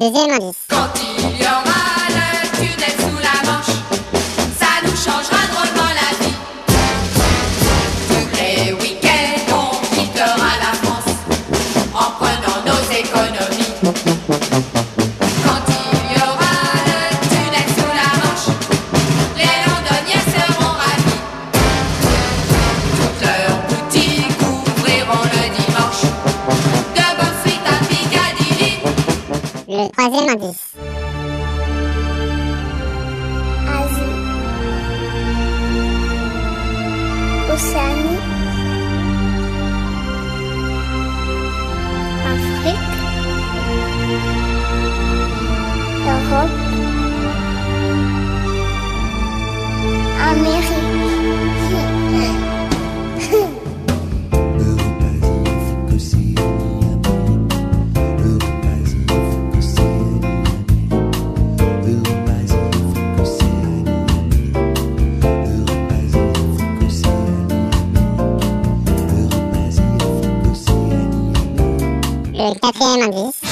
Quand il y aura le tunnel sous la Manche, ça nous changera Le troisième indice. Asie, Océanie, Afrique, Europe, Le quatrième indice.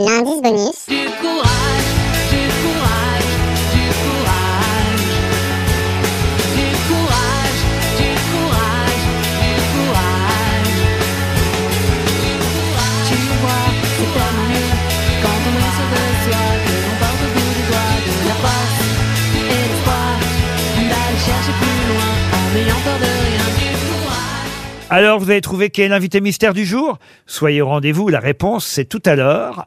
L'indice bonus. Du courage, du courage, du courage. Du courage, du courage, du courage. Tu vois, c'est tellement mieux quand on est sûr de soi que l'on porte au bout du doigt de la force et l'espoir d'aller chercher plus loin en n'ayant peur de rien. Du courage. Alors vous avez trouvé qui est l'invité mystère du jour? Soyez au rendez-vous, la réponse c'est tout à l'heure,